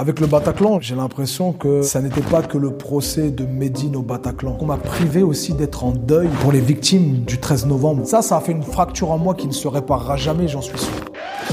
Avec le Bataclan, j'ai l'impression que ça n'était pas que le procès de Médine au Bataclan. On m'a privé aussi d'être en deuil pour les victimes du 13 novembre. Ça, ça a fait une fracture en moi qui ne se réparera jamais, j'en suis sûr.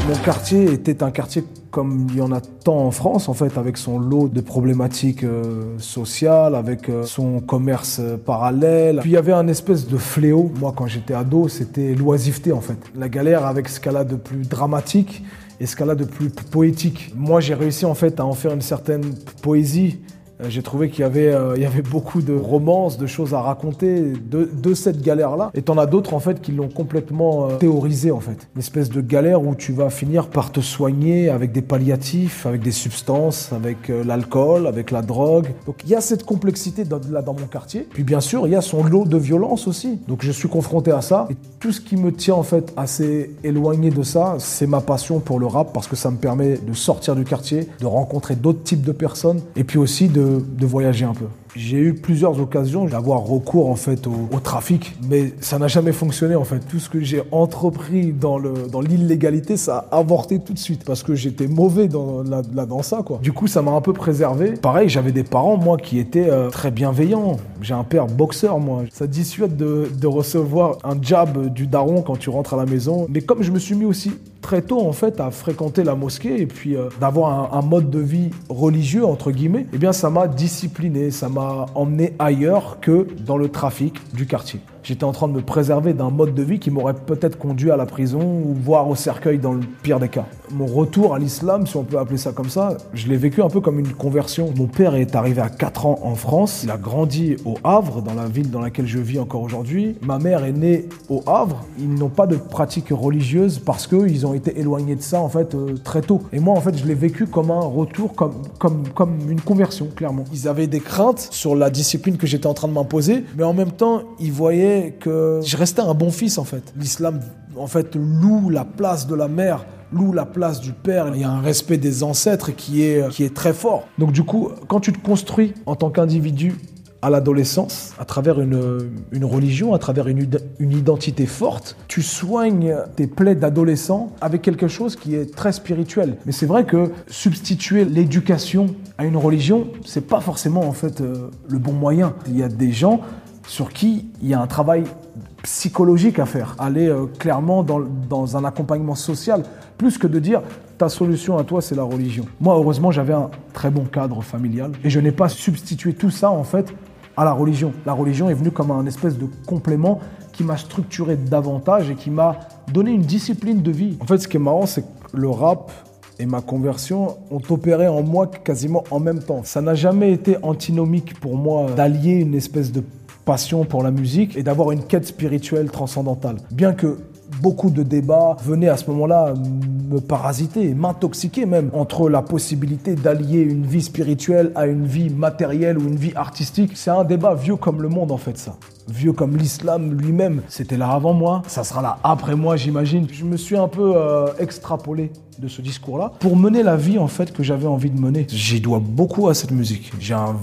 Mon quartier était un quartier comme il y en a tant en France, en fait, avec son lot de problématiques euh, sociales, avec euh, son commerce euh, parallèle. Puis il y avait un espèce de fléau. Moi, quand j'étais ado, c'était l'oisiveté, en fait. La galère avec ce qu'elle a de plus dramatique et ce qu'elle a de plus poétique. Moi, j'ai réussi, en fait, à en faire une certaine poésie j'ai trouvé qu'il y, avait, euh, y avait beaucoup de romances, de choses à raconter de, cette galère-là. Et t'en as d'autres, en fait, qui l'ont complètement euh, théorisé, en fait. Une espèce de galère où tu vas finir par te soigner avec des palliatifs, avec des substances, avec l'alcool, avec la drogue. Donc il y a cette complexité dans, là dans mon quartier. Puis bien sûr, il y a son lot de violence aussi. Donc je suis confronté à ça. Et tout ce qui me tient, en fait, assez éloigné de ça, c'est ma passion pour le rap parce que ça me permet de sortir du quartier, de rencontrer d'autres types de personnes et puis aussi de de, voyager un peu. J'ai eu plusieurs occasions d'avoir recours en fait au, trafic, mais ça n'a jamais fonctionné en fait. Tout ce que j'ai entrepris dans le dans l'illégalité, ça a avorté tout de suite parce que j'étais mauvais dans là, dans ça. Du coup, ça m'a un peu préservé. Pareil, j'avais des parents moi qui étaient euh, très bienveillants. J'ai un père boxeur moi. Ça dissuade de, de recevoir un jab du daron quand tu rentres à la maison. Mais comme je me suis mis aussi très tôt en fait à fréquenter la mosquée et puis euh, d'avoir un, mode de vie religieux entre guillemets, eh bien ça m'a discipliné, emmené ailleurs que dans le trafic du quartier. J'étais en train de me préserver d'un mode de vie qui m'aurait peut-être conduit à la prison ou voire au cercueil dans le pire des cas. Mon retour à l'islam, si on peut appeler ça comme ça, je l'ai vécu un peu comme une conversion. Mon père est arrivé à 4 ans en France, il a grandi au Havre, dans la ville dans laquelle je vis encore aujourd'hui. Ma mère est née au Havre, ils n'ont pas de pratique religieuse parce qu'ils ont été éloignés de ça en fait euh, très tôt. Et moi en fait je l'ai vécu comme un retour, comme, comme, comme une conversion clairement. Ils avaient des craintes sur la discipline que j'étais en train de m'imposer, mais en même temps ils voyaient que je restais un bon fils en fait. L'islam en fait loue la place de la mère loue la place du père. Il y a un respect des ancêtres qui est, qui est très fort. Donc du coup, quand tu te construis en tant qu'individu à l'adolescence, à travers une, une, religion, à travers une, une, identité forte, tu soignes tes plaies d'adolescent avec quelque chose qui est très spirituel. Mais c'est vrai que substituer l'éducation à une religion, c'est pas forcément en fait euh, le bon moyen. Il y a des gens sur qui il y a un travail psychologique à faire, aller euh, clairement dans, dans, un accompagnement social, plus que de dire ta solution à toi c'est la religion. Moi heureusement j'avais un très bon cadre familial et je n'ai pas substitué tout ça en fait à la religion. La religion est venue comme un espèce de complément qui m'a structuré davantage et qui m'a donné une discipline de vie. En fait ce qui est marrant c'est que le rap et ma conversion ont opéré en moi quasiment en même temps. Ça n'a jamais été antinomique pour moi d'allier une espèce de passion pour la musique et d'avoir une quête spirituelle transcendantale. Bien que beaucoup de débats venaient à ce moment-là me parasiter, m'intoxiquer même, entre la possibilité d'allier une vie spirituelle à une vie matérielle ou une vie artistique. C'est un débat vieux comme le monde en fait ça vieux comme l'islam lui-même. C'était là avant moi, ça sera là après moi, j'imagine. Je me suis un peu euh, extrapolé de ce discours-là pour mener la vie en fait que j'avais envie de mener. J'y dois beaucoup à cette musique. J'ai un,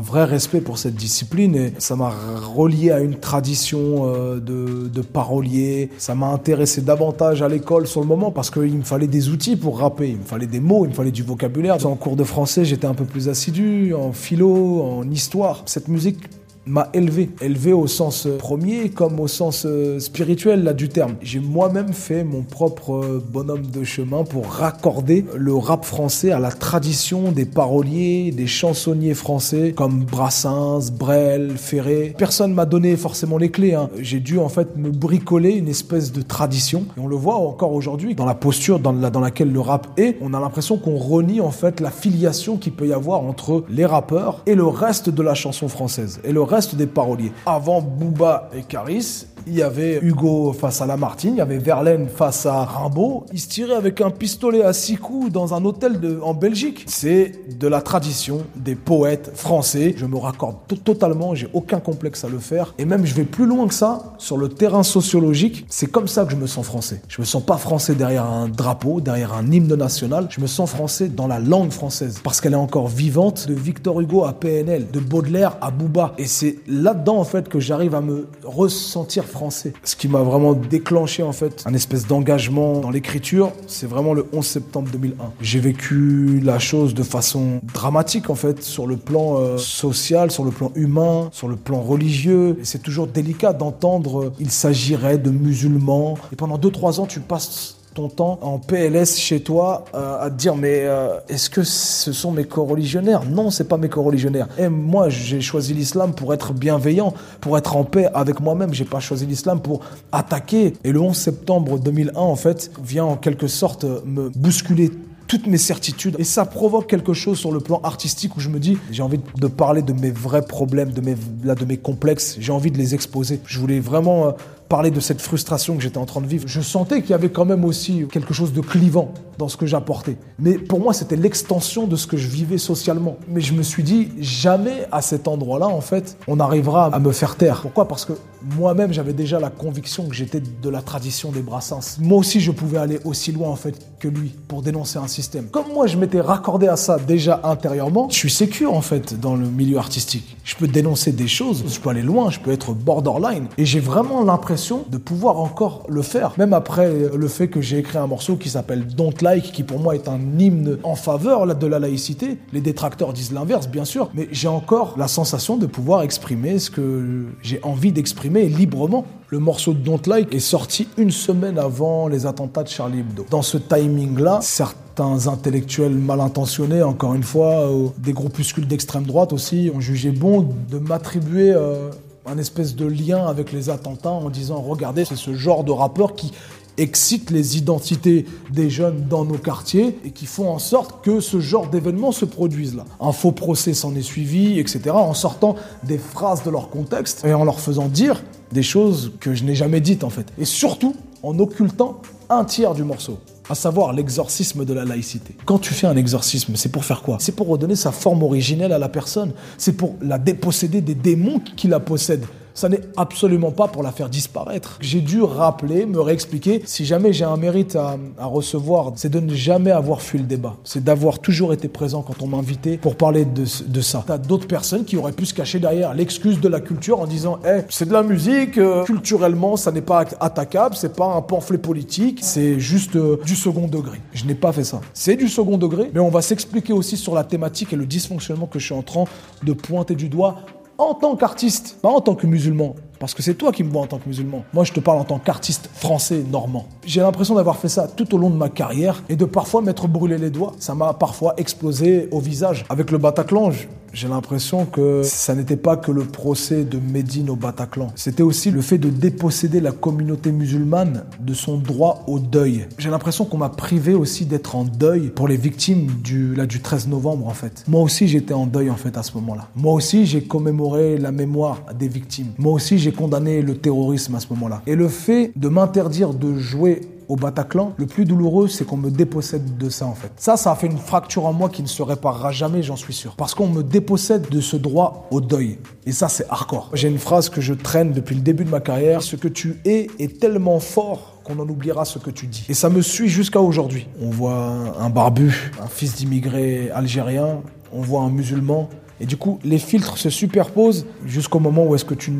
vrai respect pour cette discipline et ça m'a relié à une tradition euh, de, de parolier. Ça m'a intéressé davantage à l'école sur le moment parce qu'il me fallait des outils pour rapper. Il me fallait des mots, il me fallait du vocabulaire. En cours de français, j'étais un peu plus assidu, en philo, en histoire. Cette musique m'a élevé. Élevé au sens euh, premier comme au sens euh, spirituel là, du terme. J'ai moi-même fait mon propre euh, bonhomme de chemin pour raccorder le rap français à la tradition des paroliers, des chansonniers français comme Brassens, Brel, Ferré. Personne m'a donné forcément les clés. Hein. J'ai dû en fait me bricoler une espèce de tradition. Et on le voit encore aujourd'hui dans la posture dans, la, dans laquelle le rap est. On a l'impression qu'on renie en fait la filiation qu'il peut y avoir entre les rappeurs et le reste de la chanson française. Et le reste des paroliers. Avant Booba et Caris, il y avait Hugo face à Lamartine, il y avait Verlaine face à Rimbaud. Ils se tiraient avec un pistolet à six coups dans un hôtel en Belgique. C'est de la tradition des poètes français. Je me raccorde totalement, j'ai aucun complexe à le faire. Et même, je vais plus loin que ça, sur le terrain sociologique, c'est comme ça que je me sens français. Je me sens pas français derrière un drapeau, derrière un hymne national. Je me sens français dans la langue française. Parce qu'elle est encore vivante, de Victor Hugo à PNL, de Baudelaire à Booba. Et c'est là-dedans, en fait, que j'arrive à me ressentir français Ce qui m'a vraiment déclenché en fait un espèce d'engagement dans l'écriture, c'est vraiment le 11 septembre 2001. J'ai vécu la chose de façon dramatique en fait, sur le plan euh, social, sur le plan humain, sur le plan religieux. C'est toujours délicat d'entendre euh, il s'agirait de musulmans. Et pendant 2-3 ans, tu passes ton temps en PLS chez toi euh, à te dire mais euh, est-ce que ce sont mes co-religionnaires Non, c'est pas mes co-religionnaires. Et moi, j'ai choisi l'islam pour être bienveillant, pour être en paix avec moi-même. J'ai pas choisi l'islam pour attaquer. Et le 11 septembre 2001, en fait, vient en quelque sorte me bousculer toutes mes certitudes et ça provoque quelque chose sur le plan artistique où je me dis j'ai envie de parler de mes vrais problèmes, de mes là, de mes complexes, j'ai envie de les exposer. Je voulais vraiment euh, parler de cette frustration que j'étais en train de vivre. Je sentais qu'il y avait quand même aussi quelque chose de clivant dans ce que j'apportais. Mais pour moi, c'était l'extension de ce que je vivais socialement. Mais je me suis dit, jamais à cet endroit-là, en fait, on arrivera à me faire taire. Pourquoi? Parce que moi-même, j'avais déjà la conviction que j'étais de la tradition des Brassens. Moi aussi, je pouvais aller aussi loin, en fait, que lui pour dénoncer un système. Comme moi, je m'étais raccordé à ça déjà intérieurement, je suis sécure, en fait, dans le milieu artistique. Je peux dénoncer des choses, je peux aller loin, je peux être borderline. Et j'ai vraiment l'impression de pouvoir encore le faire. Même après le fait que j'ai écrit un morceau qui s'appelle Don't Qui pour moi est un hymne en faveur de la laïcité. Les détracteurs disent l'inverse, bien sûr, mais j'ai encore la sensation de pouvoir exprimer ce que j'ai envie d'exprimer librement. Le morceau de Don't Like est sorti une semaine avant les attentats de Charlie Hebdo. Dans ce timing-là, certains intellectuels mal intentionnés, encore une fois, des groupuscules d'extrême droite aussi, ont jugé bon de m'attribuer euh, un espèce de lien avec les attentats en disant regardez, c'est ce genre de rappeur qui excite les identités des jeunes dans nos quartiers et qui font en sorte que ce genre d'événements se produisent là. Un faux procès s'en est suivi, etc. en sortant des phrases de leur contexte et en leur faisant dire des choses que je n'ai jamais dites en fait. Et surtout en occultant un tiers du morceau à savoir l'exorcisme de la laïcité. Quand tu fais un exorcisme, c'est pour faire quoi? C'est pour redonner sa forme originelle à la personne. C'est pour la déposséder des démons qui la possèdent ça n'est absolument pas pour la faire disparaître. J'ai dû rappeler, me réexpliquer, si jamais j'ai un mérite à, recevoir, c'est de ne jamais avoir fui le débat. C'est d'avoir toujours été présent quand on m'invitait pour parler de, de ça. T'as d'autres personnes qui auraient pu se cacher derrière l'excuse de la culture en disant, eh, c'est de la musique, euh, culturellement, ça n'est pas attaquable, c'est pas un pamphlet politique, c'est juste euh, du second degré. Je n'ai pas fait ça. C'est du second degré, mais on va s'expliquer aussi sur la thématique et le dysfonctionnement que je suis en train de pointer du doigt en tant qu'artiste, pas en tant que musulman. Parce que c'est toi qui me vois en tant que musulman. Moi, je te parle en tant qu'artiste français normand. J'ai l'impression d'avoir fait ça tout au long de ma carrière et de parfois m'être brûlé les doigts. Ça m'a parfois explosé au visage. Avec le Bataclan, j'ai l'impression que ça n'était pas que le procès de Médine au Bataclan. C'était aussi le fait de déposséder la communauté musulmane de son droit au deuil. J'ai l'impression qu'on m'a privé aussi d'être en deuil pour les victimes du, là, du 13 novembre, en fait. Moi aussi, j'étais en deuil, en fait, à ce moment-là. Moi aussi, j'ai commémoré la mémoire des victimes. Moi aussi, j'ai condamné le terrorisme à ce moment-là. Et le fait de m'interdire de jouer au Bataclan, le plus douloureux, c'est qu'on me dépossède de ça en fait. Ça, ça a fait une fracture en moi qui ne se réparera jamais, j'en suis sûr. Parce qu'on me dépossède de ce droit au deuil. Et ça, c'est hardcore. J'ai une phrase que je traîne depuis le début de ma carrière. Ce que tu es est tellement fort qu'on en oubliera ce que tu dis. Et ça me suit jusqu'à aujourd'hui. On voit un barbu, un fils d'immigré algérien, on voit un musulman et du coup, les filtres se superposent jusqu'au moment où est-ce que tu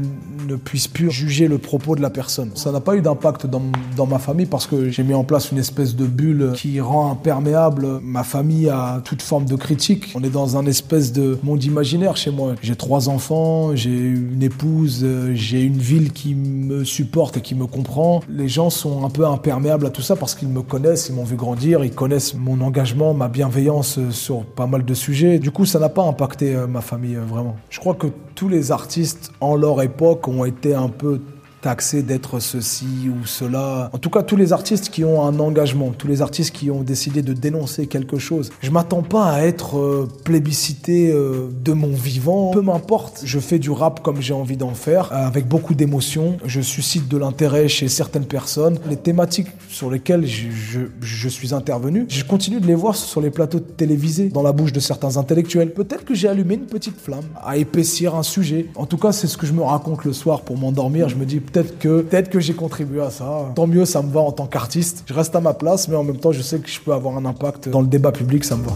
ne puisses plus juger le propos de la personne. Ça n'a pas eu d'impact dans, dans, ma famille parce que j'ai mis en place une espèce de bulle qui rend imperméable ma famille à toute forme de critique. On est dans un espèce de monde imaginaire chez moi. J'ai trois enfants, j'ai une épouse, j'ai une ville qui me supporte et qui me comprend. Les gens sont un peu imperméables à tout ça parce qu'ils me connaissent, ils m'ont vu grandir, ils connaissent mon engagement, ma bienveillance sur pas mal de sujets. Du coup, ça n'a pas impacté euh, ma famille, euh, vraiment. Je crois que tous les artistes en leur époque ont été un peu taxé d'être ceci ou cela. En tout cas, tous les artistes qui ont un engagement, tous les artistes qui ont décidé de dénoncer quelque chose. Je m'attends pas à être euh, plébiscité euh, de mon vivant. Peu m'importe, je fais du rap comme j'ai envie d'en faire, euh, avec beaucoup d'émotion. Je suscite de l'intérêt chez certaines personnes. Les thématiques sur lesquelles je, je, je, suis intervenu, je continue de les voir sur les plateaux télévisés, dans la bouche de certains intellectuels. Peut-être que j'ai allumé une petite flamme à épaissir un sujet. En tout cas, c'est ce que je me raconte le soir pour m'endormir. Je me dis peut-être que, peut-être que j'ai contribué à ça. Tant mieux, ça me va en tant qu'artiste. Je reste à ma place, mais en même temps, je sais que je peux avoir un impact dans le débat public, ça me va.